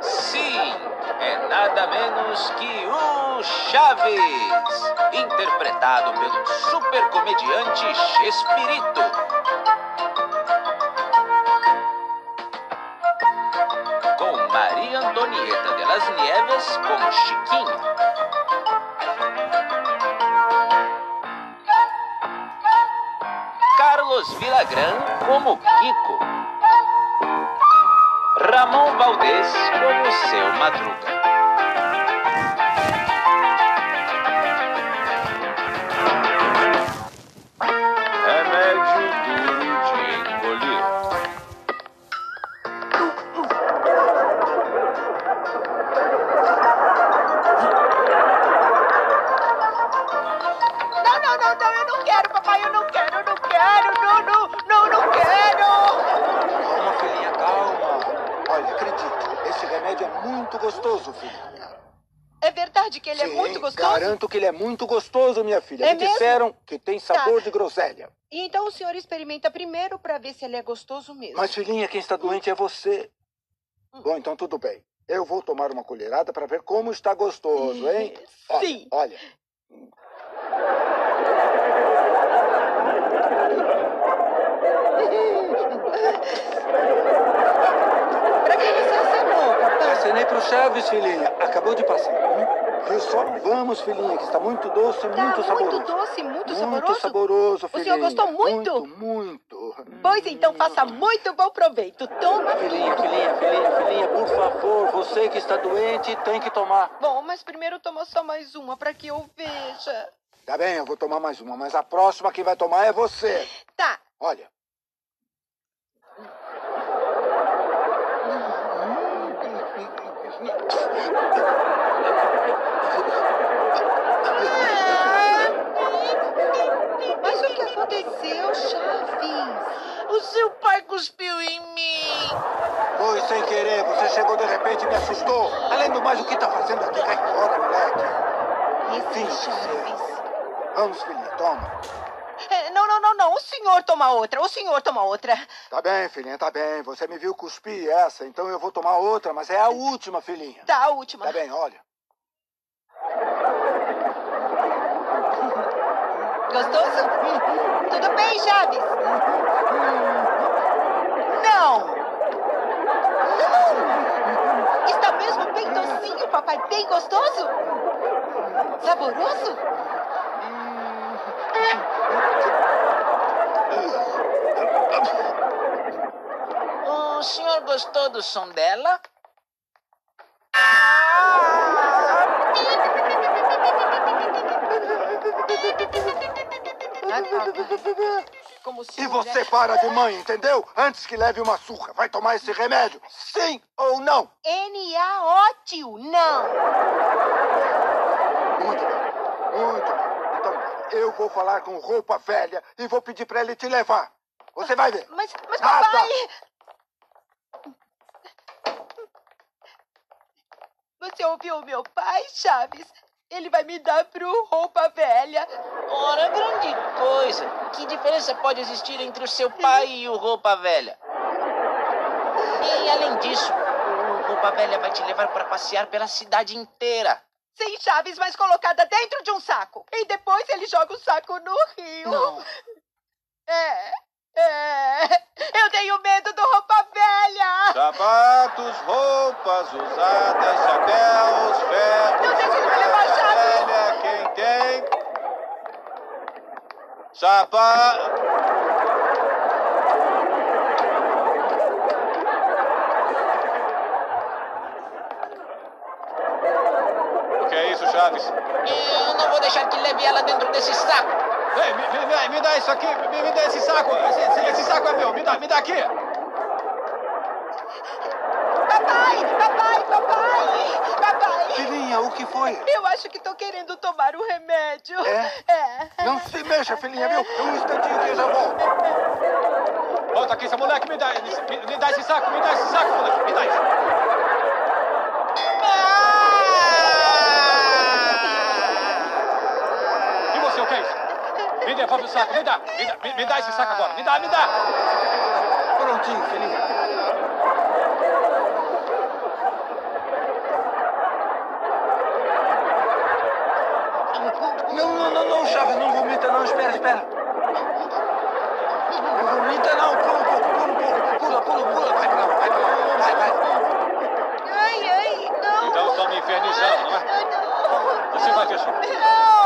Sim, é nada menos que o Chaves, interpretado pelo super comediante Chespirito. Com Maria Antonieta de las Nieves como Chiquinha. Carlos Villagrán como Kiko. Ramon Valdez como seu Madruga. Ele é muito gostoso, minha filha. É Me mesmo? disseram que tem sabor Tá. de groselha. Então o senhor experimenta primeiro pra ver se ele é gostoso mesmo. Mas, filhinha, quem está doente é você. Bom, então tudo bem. Eu vou tomar uma colherada para ver como está gostoso, hein? Olha, Sim. Olha. Pra que você Acenei pro Chaves, filhinha. Acabou de passar. Hum? Viu só? Vamos, filhinha, que está muito doce e Tá muito saboroso. muito doce, muito, Muito saboroso. saboroso, O senhor filhinha. gostou muito? Muito, muito. Pois então faça muito bom proveito. Toma. Filhinha, filhinha, filhinha, filhinha, por favor, você que está doente tem que tomar. Bom, mas primeiro toma só mais uma pra que eu veja. Tá bem, eu vou tomar mais uma, mas a próxima quem vai tomar é você. Tá. Olha. Mas o que aconteceu, Chaves? O seu pai cuspiu em mim. Foi sem querer, você chegou de repente e me assustou. Além do mais, o que tá fazendo aqui? Cai fora, moleque. Esse Sim, Chaves. Vamos, filhinha, toma. É, Não, não, não, não. O senhor toma outra. O senhor toma outra. Tá bem, filhinha, tá bem. Você me viu cuspir essa, então eu vou tomar outra, mas é a última, filhinha. Tá, a última. Tá bem, olha. Gostoso? Tudo bem, Chaves? Não! Não! Está mesmo bem docinho, papai. Bem gostoso? Saboroso? O senhor gostou do som dela? E você para de mãe, entendeu? Antes que leve uma surra. Vai tomar esse remédio? Sim ou não? N-A-O-T-I-O. Não! Muito bem, muito bem. Eu vou falar com roupa velha e vou pedir pra ele te levar. Você vai ver. Mas, mas Nada. papai... Você ouviu o meu pai, Chaves? Ele vai me dar pro roupa velha. Ora, grande coisa. Que diferença pode existir entre o seu pai e o roupa velha? E além disso, o roupa velha vai te levar para passear pela cidade inteira. Sem chaves, mas colocada dentro de um saco. E depois ele joga o saco no rio. Não. É, é. Eu tenho medo do roupa velha. Sapatos, roupas usadas, chapéus, ferros. Não deixe ele me levar, Chaves. Velha, quem tem? Chapa. O isso, Chaves? Eu não vou deixar que leve ela dentro desse saco. Ei, me, me- me- dá isso aqui, me, me dá esse saco. Esse, esse- saco é meu, me dá, me dá aqui. Papai, papai, papai, papai. Filhinha, o que foi? Eu acho que tô querendo tomar o remédio. É? É. Não se mexa, filhinha, viu? Um instantinho que eu já volto. Volta aqui, seu moleque, me dá, me, me dá esse saco, me dá esse saco, moleque, me dá isso. E você, o que é isso? Me dê devolve o saco. Me dá. Me dá, me, me dá esse saco agora. Me dá, me dá. Prontinho, filhinha. Não, não, não, não, Chaves, não vomita não, espera, espera. Não vomita não, pula um pouco, pula um pouco, pula, pula, pula, vai pra lá, vai pra lá, vai, vai. Ai, ai, não. Então estão me infernizando, não é? Você vai ver só. Não.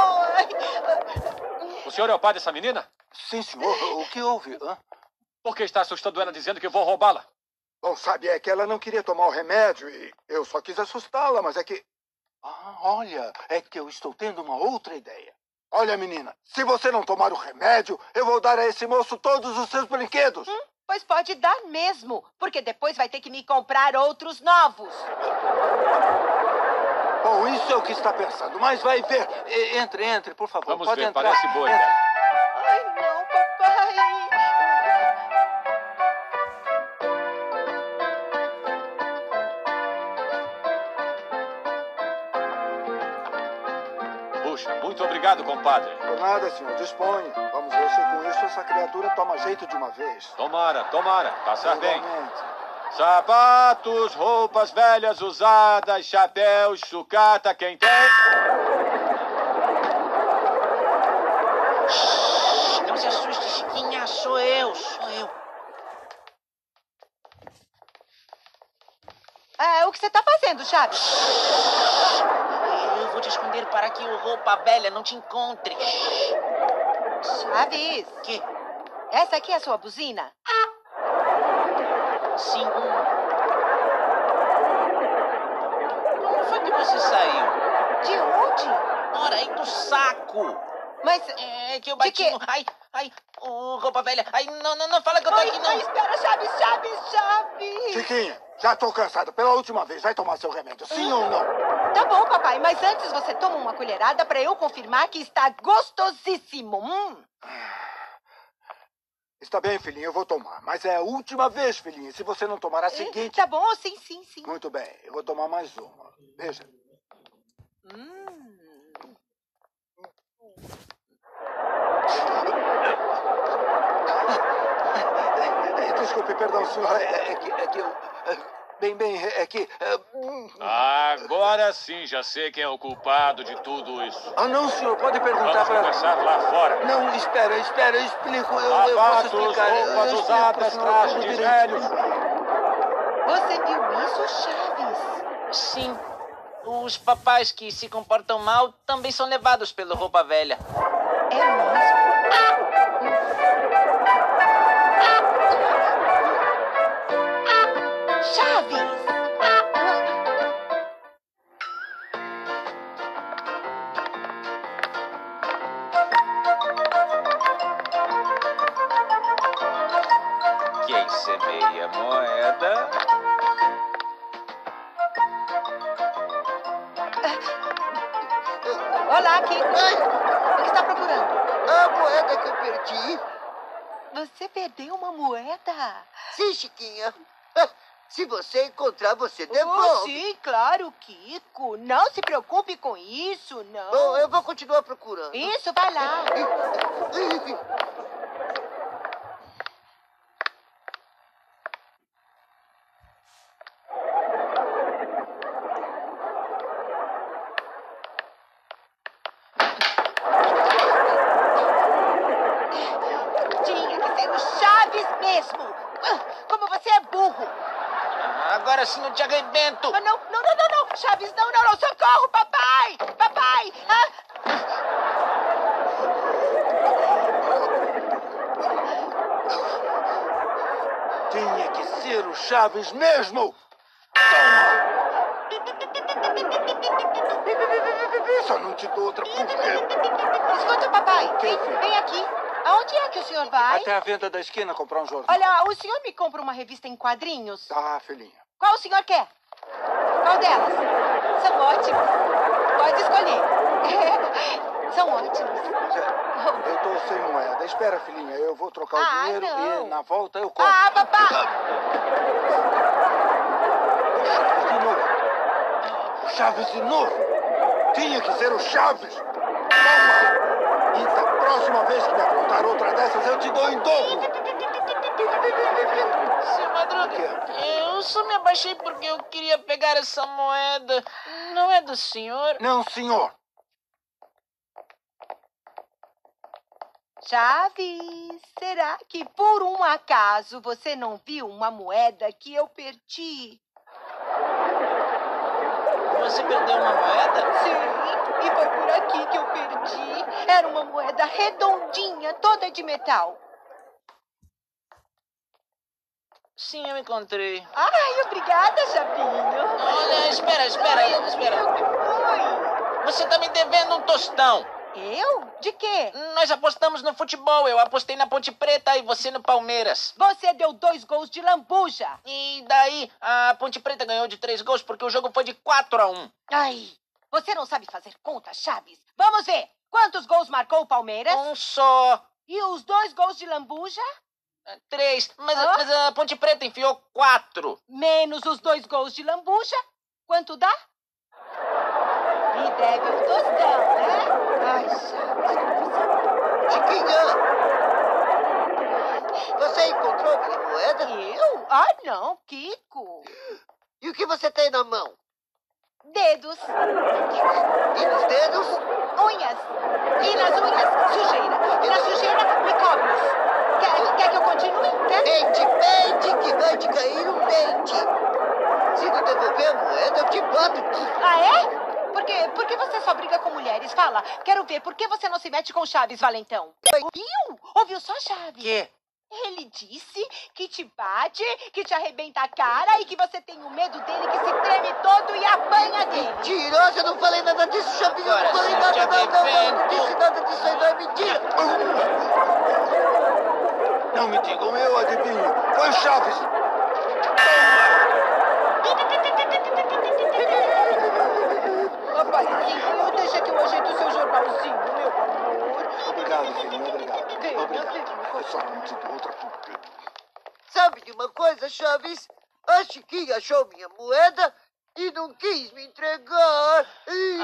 Senhor é o pai dessa menina? Sim, senhor, o que houve? hã? Por que está assustando ela dizendo que vou roubá-la? Bom, sabe, é que ela não queria tomar o remédio e eu só quis assustá-la, mas é que. Ah, olha, é que eu estou tendo uma outra ideia. Olha, menina, se você não tomar o remédio, eu vou dar a esse moço todos os seus brinquedos. Pois pode dar mesmo, porque depois vai ter que me comprar outros novos. Bom, isso é o que está pensando, mas vai ver. E- Entre, entre, por favor. Vamos Pode ver, entrar. parece boa ideia. Ai, não, papai. Puxa, muito obrigado, compadre. Por nada, senhor, disponha. Vamos ver se com isso essa criatura toma jeito de uma vez. Tomara, tomara. Passar bem. Sapatos, roupas velhas usadas, chapéus, sucata, quem tem? Shhh, Não se assuste, Chiquinha. Sou eu, sou eu. Ah, o que você tá fazendo, Chaves? Eu vou te esconder para que o roupa velha não te encontre. Shhh. Chaves, Que? essa aqui é a sua buzina? Sim. Como foi que você saiu? De onde? Ora, aí do saco. Mas... É que eu bati quê? no... Ai, ai, ô, roupa velha. Ai, não, não, não fala que eu tô Ai, aqui, ai, não. espera, Chaves, Chaves, Chaves. Chiquinha, já estou cansado. Pela última vez, vai tomar seu remédio, sim ou não? Tá bom, papai, mas antes você toma uma colherada pra eu confirmar que está gostosíssimo. Hum. Está bem, filhinha, eu vou tomar. Mas é a última vez, filhinha. Se você não tomar a seguinte. Tá bom, sim, sim, sim. Muito bem, eu vou tomar mais uma. Veja. Hum. É, Desculpe, perdão, senhora. É, é que, é que eu. é, Bem, bem, é que. é, hum. Agora sim, já sei quem é o culpado de tudo isso. Ah, não, senhor, pode perguntar Vamos para. conversar lá fora. Não, espera, espera, eu explico. Eu, eu posso explicar. Eu- eu roupas explico usadas, trajes de direito. velhos. Você viu isso, Chaves? Sim. Os papais que se comportam mal também são levados pelo roupa velha. É mesmo? Chaves! Semeia moeda. Olá, Kiko. O que está procurando? A moeda que eu perdi. Você perdeu uma moeda? Sim, Chiquinha. Ah, Se você encontrar, você Oh, devolve. sim, claro, Kiko. Não se preocupe com isso, não. Bom, eu vou continuar procurando. Isso, vai lá. Tinha que ser o Chaves mesmo. Ah, Como você é burro. Ah, Agora eu te arrebento. Não, não, não, não, não. Chaves, não, não, não. Socorro, papai. Papai. Ah, Tinha que ser o Chaves mesmo! Toma! Só não te dou outra por quê? escuta, papai. Vem, vem aqui. Aonde é que o senhor vai? Até a venda da esquina comprar um jornal. Olha, o senhor me compra uma revista em quadrinhos? Tá, filhinha. Qual o senhor quer? Qual delas? São ótimas. Pode escolher. São ótimas. Mas eu tô sem moeda. Espera, filhinha, eu vou trocar Ah, o dinheiro não. e na volta eu compro. Ah, Chaves de novo. O Chaves de novo. Tinha que ser o Chaves. Toma! E da próxima vez que me aprontar outra dessas, eu te dou em dobro. Seu Madruga, eu só me abaixei porque eu queria pegar essa moeda. Não é do senhor? Não, senhor. Chaves, será que por um acaso você não viu uma moeda que eu perdi? Você perdeu uma moeda? Sim, e foi por aqui que eu perdi. Era uma moeda redondinha, toda de metal. Sim, eu encontrei. Ai, obrigada, Chavinho. Olha, espera, espera, Ai, espera. O que foi? Você tá me devendo um tostão. Eu? De quê? Nós apostamos no futebol. Eu apostei na Ponte Preta e você no Palmeiras. Você deu dois gols de lambuja. E daí, a Ponte Preta ganhou de três gols porque o jogo foi de 4 a 1. Ai, você não sabe fazer conta, Chaves. Vamos ver. Quantos gols marcou o Palmeiras? Um só. E os dois gols de lambuja? Três. Mas, Hã? mas a Ponte Preta enfiou quatro. Menos os dois gols de lambuja? Quanto dá? Me deve um tostão, né? Ai, você... Chiquinha! Você encontrou minha moeda? Eu? Ah, não, Kiko. E o que você tem na mão? Dedos, E nos dedos? unhas. E nas unhas, sujeira. E na sujeira, micróbios. Quer, quer que eu continue? Quer? Dente, pente, que vai te cair um dente. Se não devolver a moeda, eu te bato. Ah, é? Por quê? Por que você só briga com Fala, quero ver, por que você não se mete com Chaves, Valentão? Ouviu? Ouviu só Chaves? Que? Ele disse que te bate, que te arrebenta a cara e que você tem o medo dele, que se treme todo e apanha dele. Mentirosa, eu não falei nada disso, Chavinho. Eu não falei nada, não, não. Não disse nada disso aí, não é mentira. Não me digam, eu adivinho. Foi o Chaves. Rapaz, deixa que eu ajeito o seu jornalzinho, meu amor. Obrigado, filhinho, obrigado. Obrigado. Eu só outra porque... Sabe de uma coisa, Chaves? A Chiquinha achou minha moeda e não quis me entregar.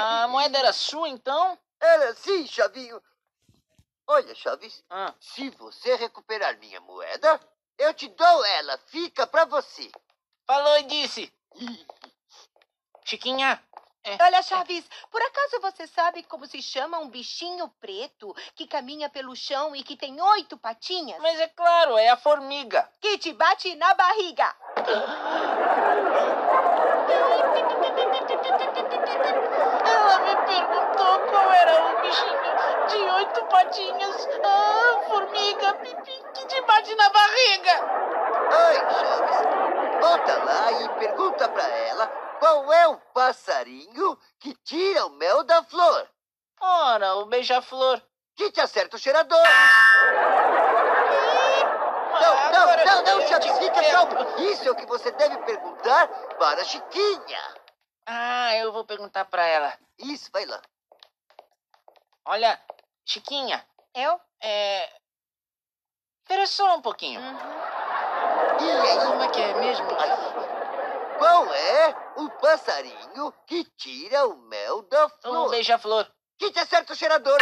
A moeda era sua, então? Era assim, Chavinho. Olha, Chaves, Ah, se você recuperar minha moeda, eu te dou ela. Fica pra você. falou e disse. Chiquinha, Olha, Chaves, por acaso você sabe como se chama um bichinho preto que caminha pelo chão e que tem oito patinhas? mas é claro, é a formiga. Que te bate na barriga. Ela me perguntou qual era o bichinho de oito patinhas. Ah, formiga, pipi, que te bate na barriga. Ai, e pergunta pra ela qual é o passarinho que tira o mel da flor. Ora, o beija-flor. Que te acerta o cheirador. Não, não, não, não, te fica calmo. Isso é o que você deve perguntar para a Chiquinha. Ah, eu vou perguntar pra ela. Isso, vai lá. Olha, Chiquinha, Eu? é. Espera só um pouquinho. E aí, Como é que é mesmo? Qual é o passarinho que tira o mel da Um flor? beija-flor. Que te acerta o cheirador.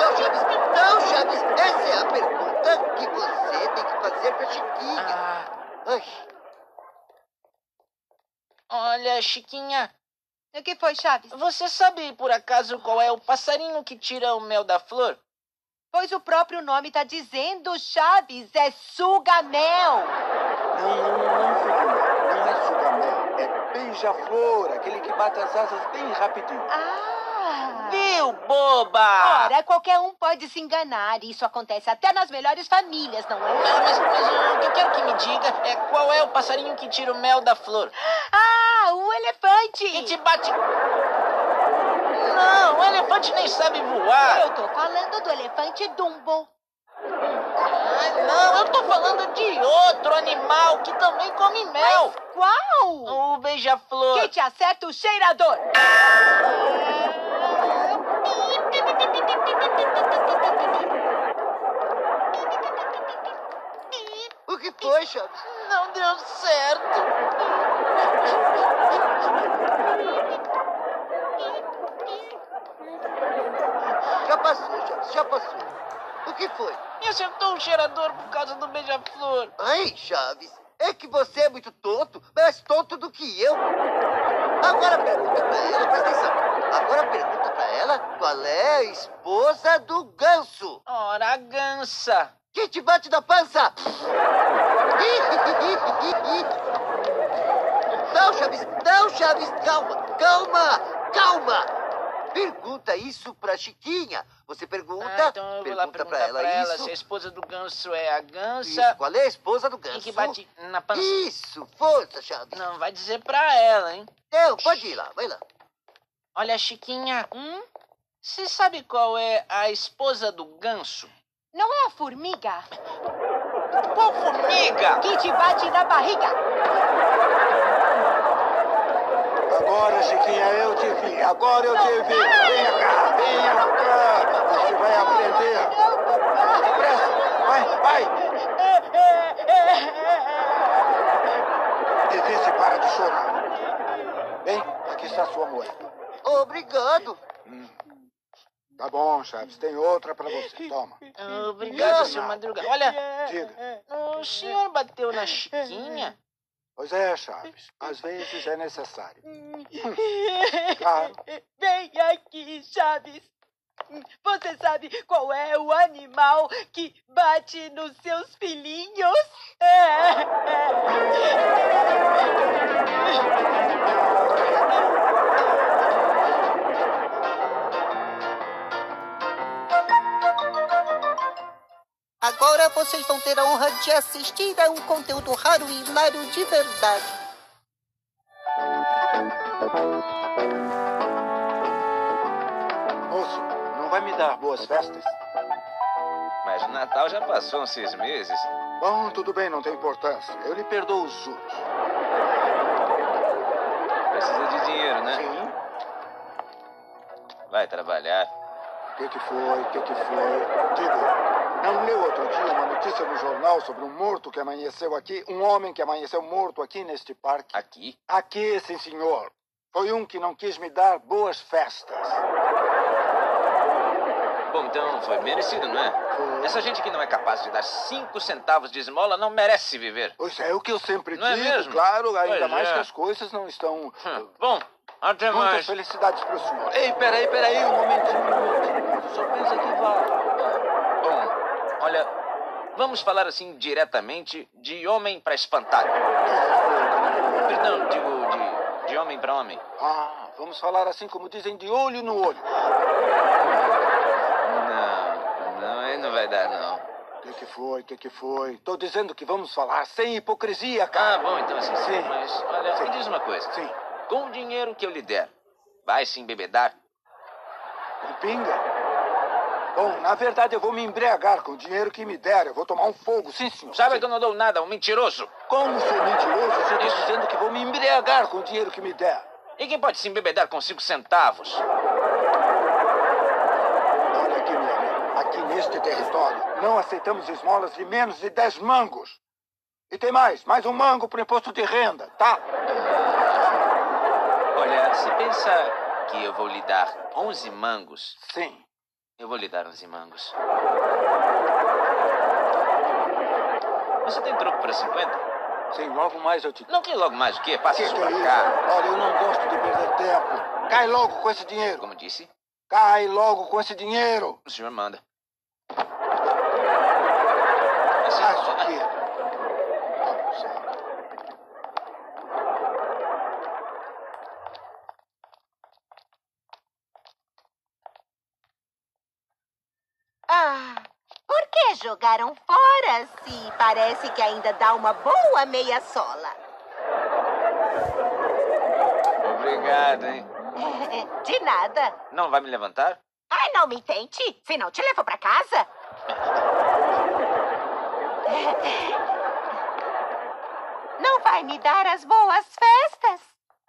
Não, Chaves, não, Chaves. Essa é a pergunta que você tem que fazer pra Chiquinha. Ah, Ai, olha, Chiquinha, O que foi, Chaves? você sabe por acaso qual é o passarinho que tira o mel da flor? Pois o próprio nome tá dizendo, Chaves, é suga-mel. Não, não, não, não, filhinha. Não é sugamel. É beija-flor, aquele que bate as asas bem rapidinho. Ah! Viu, boba? Ora, qualquer um pode se enganar. Isso acontece até nas melhores famílias, não é? Não, mas, mas o que eu quero que me diga é qual é o passarinho que tira o mel da flor. Ah, o elefante! E te bate. Não, o elefante nem sabe voar. Eu tô falando do elefante Dumbo. Ai, não, eu tô falando de outro animal que também come mel. Qual? O beija-flor. Que te acerta o cheirador. o que foi, Chaves? Não deu certo. já passou. O que foi? Me acertou o cheirador por causa do Ai, Chaves, é que você é muito tonto, mais tonto do que eu. Agora pergunta pra ela, presta atenção. Agora pergunta pra ela qual é a esposa do ganso. Ora, gansa. Que te bate na pança? Não, Chaves, não, Chaves, calma, calma, calma. Pergunta isso pra Chiquinha. Você pergunta, Ah, então eu vou lá pergunta perguntar pra ela, pra ela isso. se a esposa do ganso é a Isso, gansa qual é a esposa do ganso? e que bate na pança. Isso, força, Chaves. Não, vai dizer pra ela, hein? Não, pode ir lá, vai lá. Olha, Chiquinha, hum? Você sabe qual é a esposa do ganso? Não é a formiga Qual formiga? que te bate na barriga? Agora, Chiquinha, eu te vi. Agora eu te vi. Venha cá, venha cá. Você vai aprender. Depressa. Vai, vai. E vê se para de chorar. Bem, aqui está sua moeda. Obrigado. Tá bom, Chaves. Tem outra pra você. Toma. Obrigado, seu Madruga. Olha, Diga. o senhor bateu na Chiquinha? Pois é, Chaves. Às vezes é necessário. Claro. Vem aqui, Chaves. Você sabe qual é o animal que bate nos seus filhinhos? Agora vocês vão ter a honra de assistir a um conteúdo raro e hilário de verdade. Moço, não vai me dar boas festas? Mas o Natal já passou uns seis meses. Bom, tudo bem, não tem importância. Eu lhe perdoo os juros. Precisa de dinheiro, né? Sim. Vai trabalhar. O que, que foi? O que, que foi? Diga, não leu outro dia uma notícia no jornal sobre um morto que amanheceu aqui? Um homem que amanheceu morto aqui neste parque? Aqui? Aqui, sim, senhor. Foi um que não quis me dar boas festas. Bom, então foi merecido, não é? Foi. Essa gente que não é capaz de dar cinco centavos de esmola não merece viver. Pois é o que eu sempre Não é digo, mesmo? claro, ainda Pois mais é. que as coisas não estão. Hum, Bom, até Muitas mais. felicidades para o senhor. Ei, peraí, peraí, um momentinho, um momentinho. Só pensa que vale. Olha, vamos falar assim diretamente de homem pra espantalho. Perdão, digo de, de homem pra homem. Ah, vamos falar assim como dizem, de olho no olho. Não, não, aí não vai dar, não. O que, que foi? O que, que foi? Tô dizendo que vamos falar sem hipocrisia, Ah, cara. bom, então assim, sim. Sim. Mas, olha, Sim. me diz uma coisa. Sim. Com o dinheiro que eu lhe der, vai se embebedar? Com pinga? Bom, na verdade eu vou me embriagar com o dinheiro que me der. Eu vou tomar um fogo, sim, senhor. Sabe que eu não dou nada, um mentiroso. Como sou mentiroso, você está dizendo que vou me embriagar com o dinheiro que me der. E quem pode se embebedar com cinco centavos? Olha aqui, meu amigo. Aqui neste território, não aceitamos esmolas de menos de 10 mangos. E tem mais, mais um mango pro imposto de renda, tá? Olha, se pensa que eu vou lhe dar 11 mangos, Sim. Eu vou lhe dar 11 mangos. Você tem troco para 50? Sim, logo mais eu te... Não tem logo mais o quê? Passa Que isso que é isso? cá. Olha, eu não gosto de perder tempo. Cai logo com esse dinheiro. Como disse, Cai logo com esse dinheiro. o senhor manda. Ah, isso Assim, aqui. Vamos, senhor. Ah, por que jogaram fora se parece que ainda dá uma boa meia sola? Obrigado, hein? De nada. Não vai me levantar? Ai, não me tente, senão te levo pra casa. Não vai me dar as boas festas?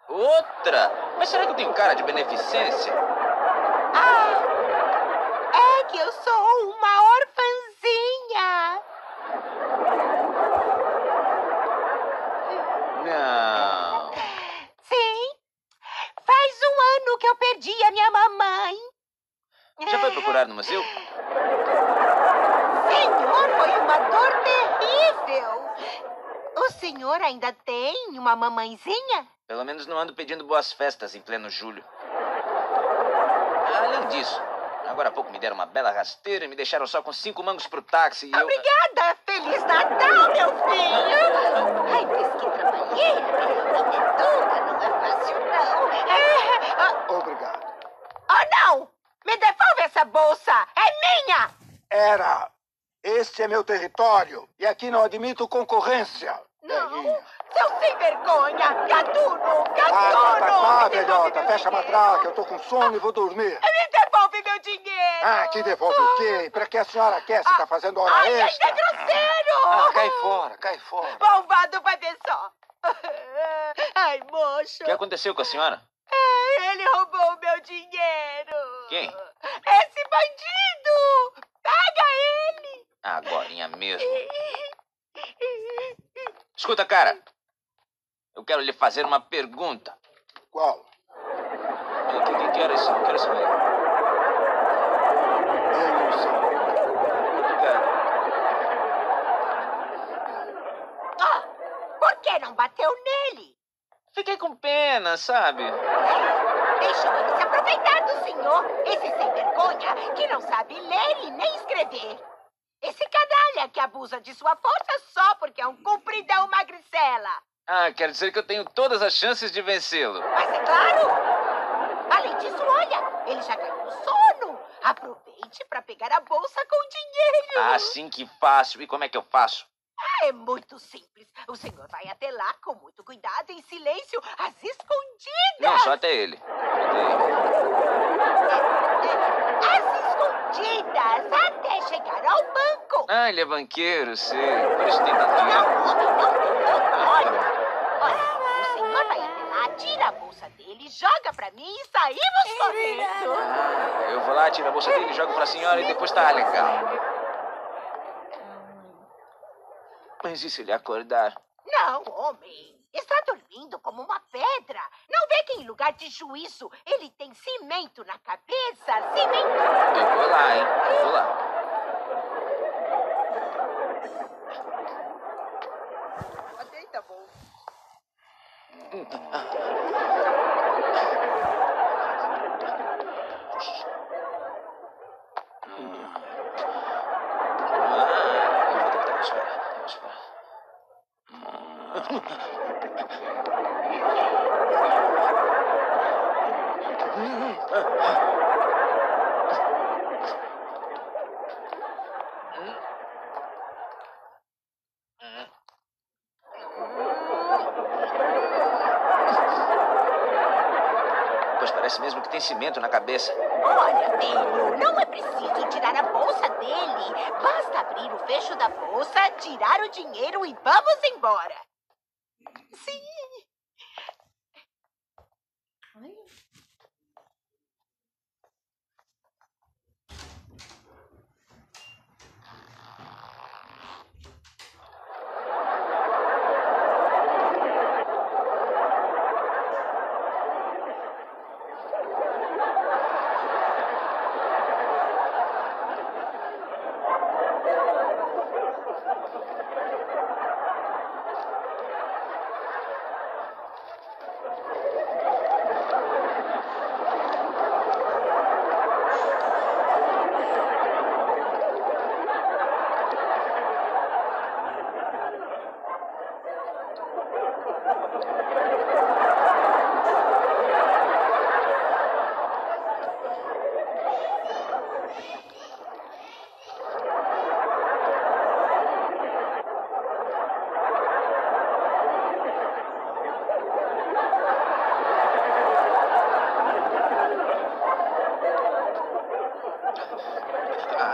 Outra? Mas será que eu tenho cara de beneficência? Ah, procurar no museu? Senhor, foi uma dor terrível. O senhor ainda tem uma mamãezinha? Pelo menos não ando pedindo boas festas em pleno julho. Além disso, agora há pouco me deram uma bela rasteira e me deixaram só com cinco mangos pro táxi e Obrigada! Feliz Natal, meu filho! Ai, mas que trabalheira! Tudo! Este é meu território e aqui não admito concorrência. Não! Seu sem vergonha! Gatuno! Tá, tá, tá, Gatuno! tá, devolve velhota. Fecha a matraca. Eu tô com sono e vou dormir. Me devolve meu dinheiro! Ah, que devolve o quê? Pra que a senhora quer se tá fazendo hora Ai, extra? é grosseiro! Ah, cai fora, cai fora. Malvado vai ver só! Ai, moço! O que aconteceu com a senhora? Ai, Ele roubou o meu dinheiro! Quem? Esse bandido! Pega ele! Agorinha mesmo. Escuta, cara. Eu quero lhe fazer uma pergunta. Qual? O que, que, que era isso? Que era isso, velho? Eu não sei. Ah, por que não bateu nele? Fiquei com pena, sabe? Deixou ele se aproveitar do senhor, esse sem vergonha que não sabe ler e nem escrever. Esse canalha que abusa de sua força só porque é um cumpridão magricela. Ah, quer dizer que eu tenho todas as chances de vencê-lo. Mas é claro! Além disso, olha, ele já caiu no sono. Aproveite para pegar a bolsa com dinheiro. Ah, sim, que fácil. E como é que eu faço? É muito simples. O senhor vai até lá com muito cuidado, em silêncio, às escondidas. Não, só até ele. Até ele. Às escondidas, até chegar. Ah, ele é banqueiro, sei. Por isso tem tanto dinheiro. Não, homem, não tem tanto. Olha, olha, o senhor vai até lá, tira a bolsa dele, joga pra mim e saímos correndo. Ah, eu vou lá, tiro a bolsa dele, jogo pra senhora e depois tá legal. Mas e se ele acordar? Não, homem. Está dormindo como uma pedra. Não vê que em lugar de juízo ele tem cimento na cabeça? Cimento. Eu vou lá, hein? Eu vou lá. Deita a bolsa. Ah, eu vou tentar esperar. Eu vou esperar. Pois na cabeça. Olha, filho, não é preciso tirar a bolsa dele. Basta abrir o fecho da bolsa, tirar o dinheiro e vamos embora. Sim.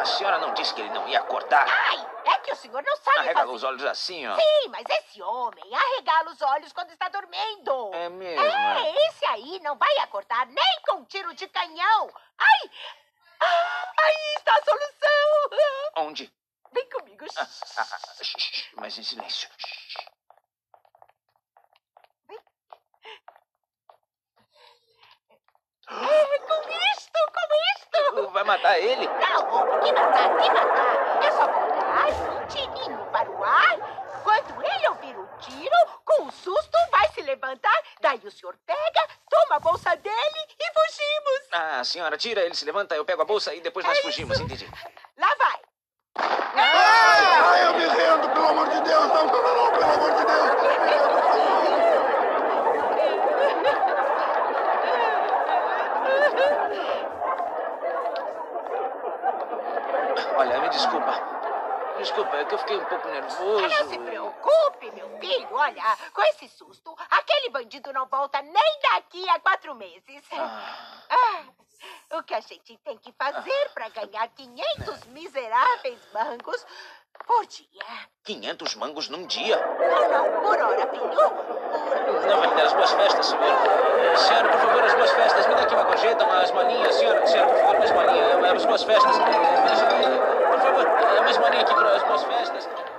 A senhora não disse que ele não ia acordar? Ai, é que o senhor não sabe Arregala fazer. os olhos assim, ó. Sim, mas esse homem arregala os olhos quando está dormindo. É mesmo? É, esse aí não vai acordar nem com um tiro de canhão. Ai! Ah, Aí está a solução. Onde? Vem comigo. Ah, ah, ah, shh, mas em silêncio. Shh. É, com Vai matar ele? Não, que matar, que matar. É só botar um tirinho para o ar. Quando ele ouvir o tiro, com um susto vai se levantar. Daí o senhor pega, toma a bolsa dele e fugimos. Ah, senhora, tira, ele se levanta, eu pego a bolsa e depois nós é fugimos, isso. entendi. Lá vai. Nervoso. Não se preocupe, meu filho. Olha, com esse susto, aquele bandido não volta nem daqui a quatro meses. Ah, o que a gente tem que fazer para ganhar 500 miseráveis mangos por dia? 500 mangos num dia? Não, não, por hora, filho. Não vai me dar as boas festas, senhor. Senhora, por favor, as boas festas. Me dá aqui uma gorjeta, umas molinhas. Senhora, senhora, por favor, umas molinhas. As boas festas. Por favor, umas molinhas aqui.